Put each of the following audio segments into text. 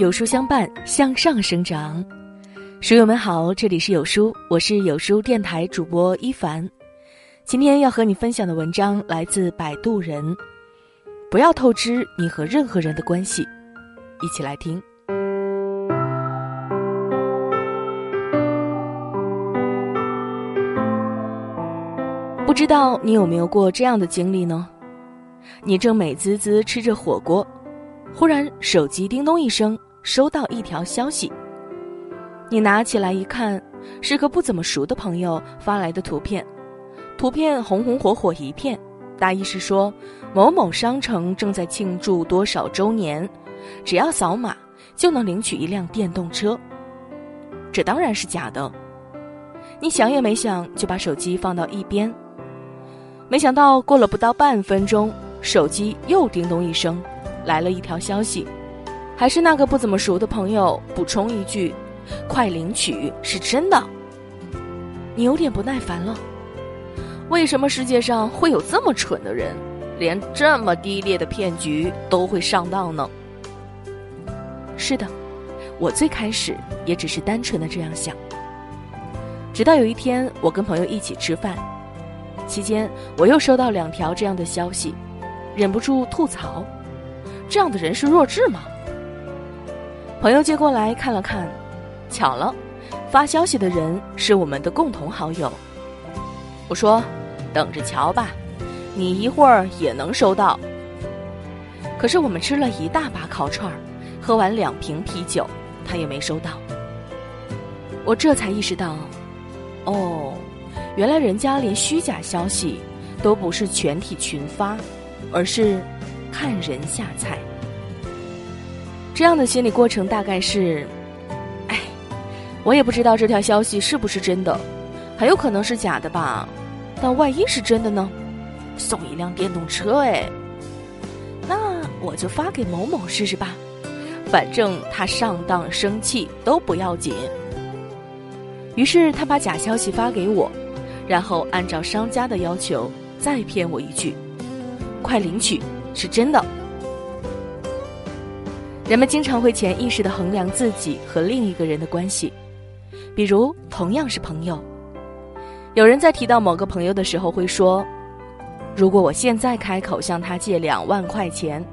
有书相伴，向上生长。书友们好，这里是有书，我是有书电台主播一凡。今天要和你分享的文章来自摆渡人。不要透支你和任何人的关系，一起来听。不知道你有没有过这样的经历呢？你正美滋滋吃着火锅，忽然手机叮咚一声，收到一条消息。你拿起来一看，是个不怎么熟的朋友发来的图片，图片红红火火一片，大意是说某某商城正在庆祝多少周年，只要扫码就能领取一辆电动车。这当然是假的，你想也没想就把手机放到一边。没想到过了不到半分钟，手机又叮咚一声，来了一条消息，还是那个不怎么熟的朋友补充一句：“快领取，是真的。”你有点不耐烦了。为什么世界上会有这么蠢的人，连这么低劣的骗局都会上当呢？是的，我最开始也只是单纯的这样想，直到有一天我跟朋友一起吃饭。期间，我又收到两条这样的消息，忍不住吐槽：“这样的人是弱智吗？”朋友接过来看了看，巧了，发消息的人是我们的共同好友。我说：“等着瞧吧，你一会儿也能收到。”可是我们吃了一大把烤串儿，喝完两瓶啤酒，他也没收到。我这才意识到，哦。原来人家连虚假消息都不是全体群发，而是看人下菜。这样的心理过程大概是：哎，我也不知道这条消息是不是真的，很有可能是假的吧。但万一是真的呢？送一辆电动车，哎，那我就发给某某试试吧，反正他上当生气都不要紧。于是他把假消息发给我。然后按照商家的要求再骗我一句：“快领取，是真的。”人们经常会潜意识的衡量自己和另一个人的关系，比如同样是朋友，有人在提到某个朋友的时候会说：“如果我现在开口向他借两万块钱，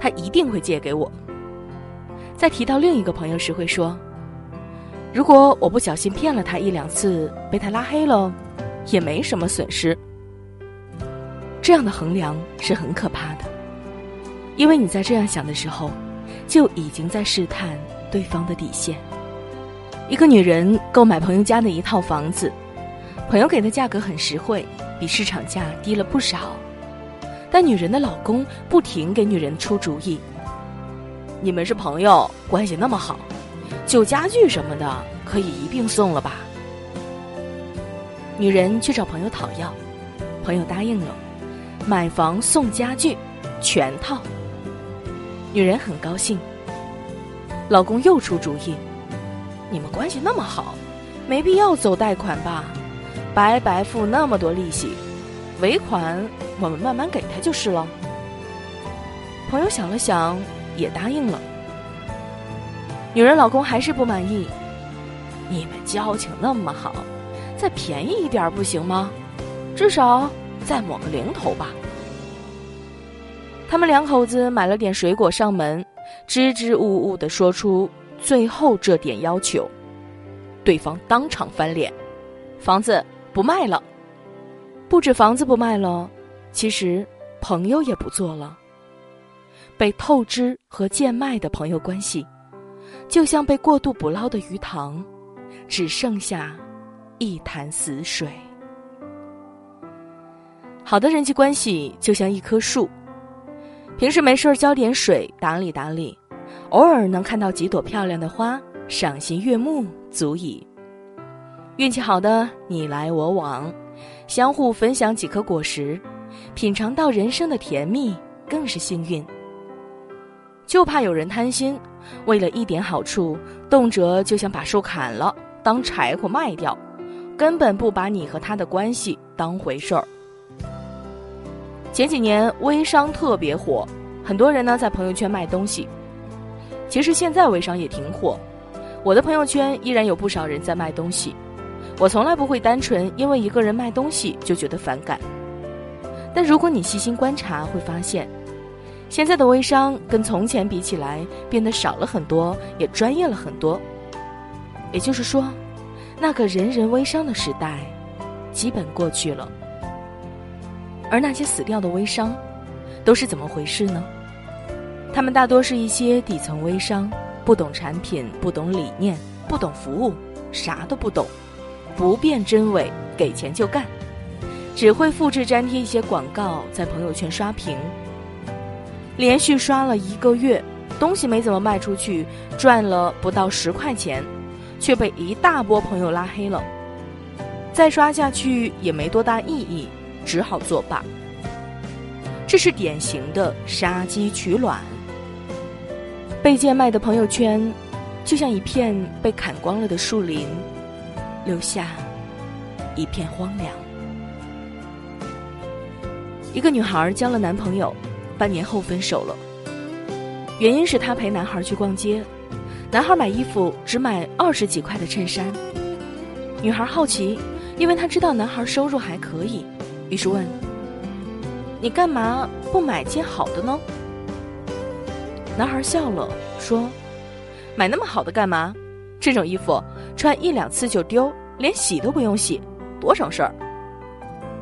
他一定会借给我。”在提到另一个朋友时会说：“如果我不小心骗了他一两次，被他拉黑了。”也没什么损失。这样的衡量是很可怕的，因为你在这样想的时候，就已经在试探对方的底线。一个女人购买朋友家的一套房子，朋友给的价格很实惠，比市场价低了不少，但女人的老公不停给女人出主意。你们是朋友，关系那么好，旧家具什么的可以一并送了吧。女人去找朋友讨要，朋友答应了，买房送家具，全套。女人很高兴。老公又出主意，你们关系那么好，没必要走贷款吧，白白付那么多利息，尾款我们慢慢给他就是了。朋友想了想，也答应了。女人老公还是不满意，你们交情那么好。再便宜一点不行吗？至少再抹个零头吧。他们两口子买了点水果上门，支支吾吾的说出最后这点要求，对方当场翻脸，房子不卖了。不止房子不卖了，其实朋友也不做了。被透支和贱卖的朋友关系，就像被过度捕捞的鱼塘，只剩下。一潭死水。好的人际关系就像一棵树，平时没事浇点水，打理打理，偶尔能看到几朵漂亮的花，赏心悦目足矣。运气好的你来我往，相互分享几颗果实，品尝到人生的甜蜜，更是幸运。就怕有人贪心，为了一点好处，动辄就想把树砍了当柴火卖掉。根本不把你和他的关系当回事儿。前几年微商特别火，很多人呢在朋友圈卖东西，其实现在微商也挺火，我的朋友圈依然有不少人在卖东西。我从来不会单纯因为一个人卖东西就觉得反感。但如果你细心观察，会发现，现在的微商跟从前比起来变得少了很多，也专业了很多。也就是说，那个人人微商的时代，基本过去了。而那些死掉的微商，都是怎么回事呢？他们大多是一些底层微商，不懂产品，不懂理念，不懂服务，啥都不懂，不辨真伪，给钱就干。只会复制粘贴一些广告，在朋友圈刷屏。连续刷了一个月，东西没怎么卖出去，赚了不到十块钱，却被一大波朋友拉黑了。再刷下去也没多大意义，只好作罢。这是典型的杀鸡取卵。被贱卖的朋友圈，就像一片被砍光了的树林，留下一片荒凉。一个女孩交了男朋友，半年后分手了。原因是她陪男孩去逛街，男孩买衣服只买二十几块的衬衫。女孩好奇，因为她知道男孩收入还可以，于是问：“你干嘛不买件好的呢？”男孩笑了，说：“买那么好的干嘛？这种衣服穿一两次就丢，连洗都不用洗，多省事儿。”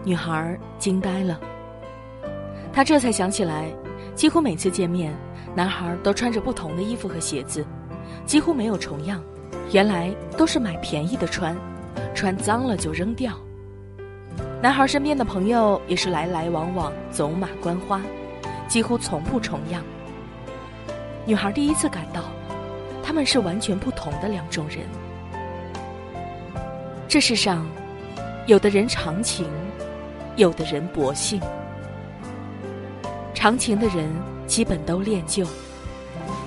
女孩惊呆了。他这才想起来，几乎每次见面，男孩都穿着不同的衣服和鞋子，几乎没有重样。原来都是买便宜的穿，穿脏了就扔掉。男孩身边的朋友也是来来往往，走马观花，几乎从不重样。女孩第一次感到，他们是完全不同的两种人。这世上，有的人长情，有的人薄幸。长情的人基本都恋旧，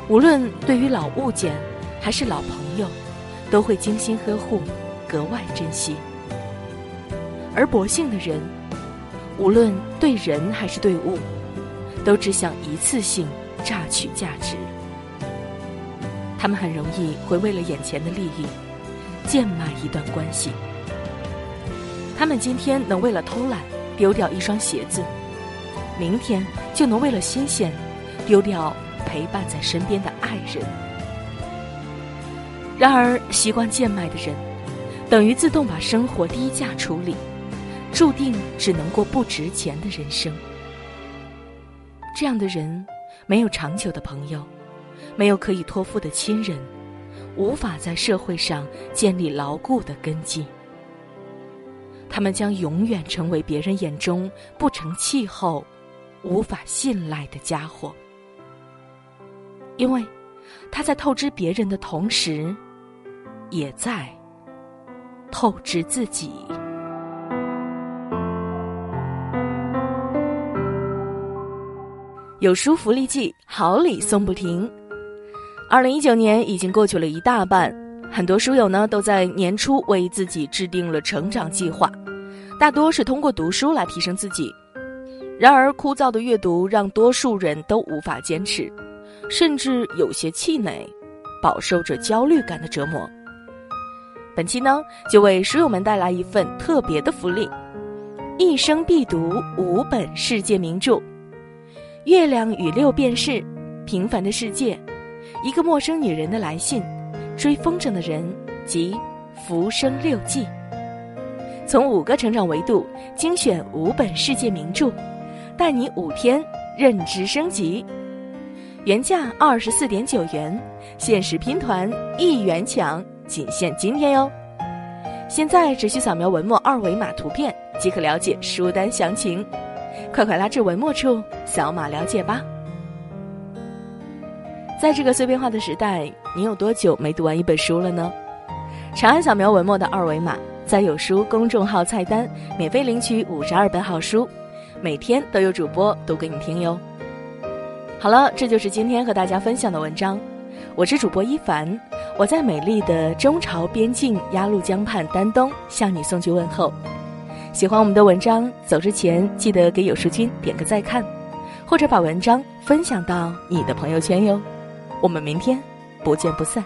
无论对于老物件还是老朋友，都会精心呵护，格外珍惜。而薄幸的人，无论对人还是对物，都只想一次性榨取价值。他们很容易会为了眼前的利益，贱卖一段关系。他们今天能为了偷懒丢掉一双鞋子。明天就能为了新鲜，丢掉陪伴在身边的爱人。然而，习惯贱卖的人，等于自动把生活低价处理，注定只能过不值钱的人生。这样的人，没有长久的朋友，没有可以托付的亲人，无法在社会上建立牢固的根基。他们将永远成为别人眼中不成气候。无法信赖的家伙，因为他在透支别人的同时，也在透支自己。有书福利季，好礼送不停。二零一九年已经过去了一大半，很多书友呢都在年初为自己制定了成长计划，大多是通过读书来提升自己。然而，枯燥的阅读让多数人都无法坚持，甚至有些气馁，饱受着焦虑感的折磨。本期呢，就为书友们带来一份特别的福利：一生必读五本世界名著，《月亮与六便士》《平凡的世界》《一个陌生女人的来信》《追风筝的人》及《浮生六记》，从五个成长维度精选五本世界名著。带你五天认知升级，原价二十四点九元，限时拼团一元抢，仅限今天哟！现在只需扫描文末二维码图片即可了解书单详情，快快拉至文末处扫码了解吧！在这个碎片化的时代，你有多久没读完一本书了呢？长按扫描文末的二维码，在有书公众号菜单免费领取五十二本好书。每天都有主播读给你听哟。好了，这就是今天和大家分享的文章。我是主播一凡，我在美丽的中朝边境鸭绿江畔丹东向你送去问候。喜欢我们的文章，走之前记得给有书君点个再看，或者把文章分享到你的朋友圈哟。我们明天不见不散。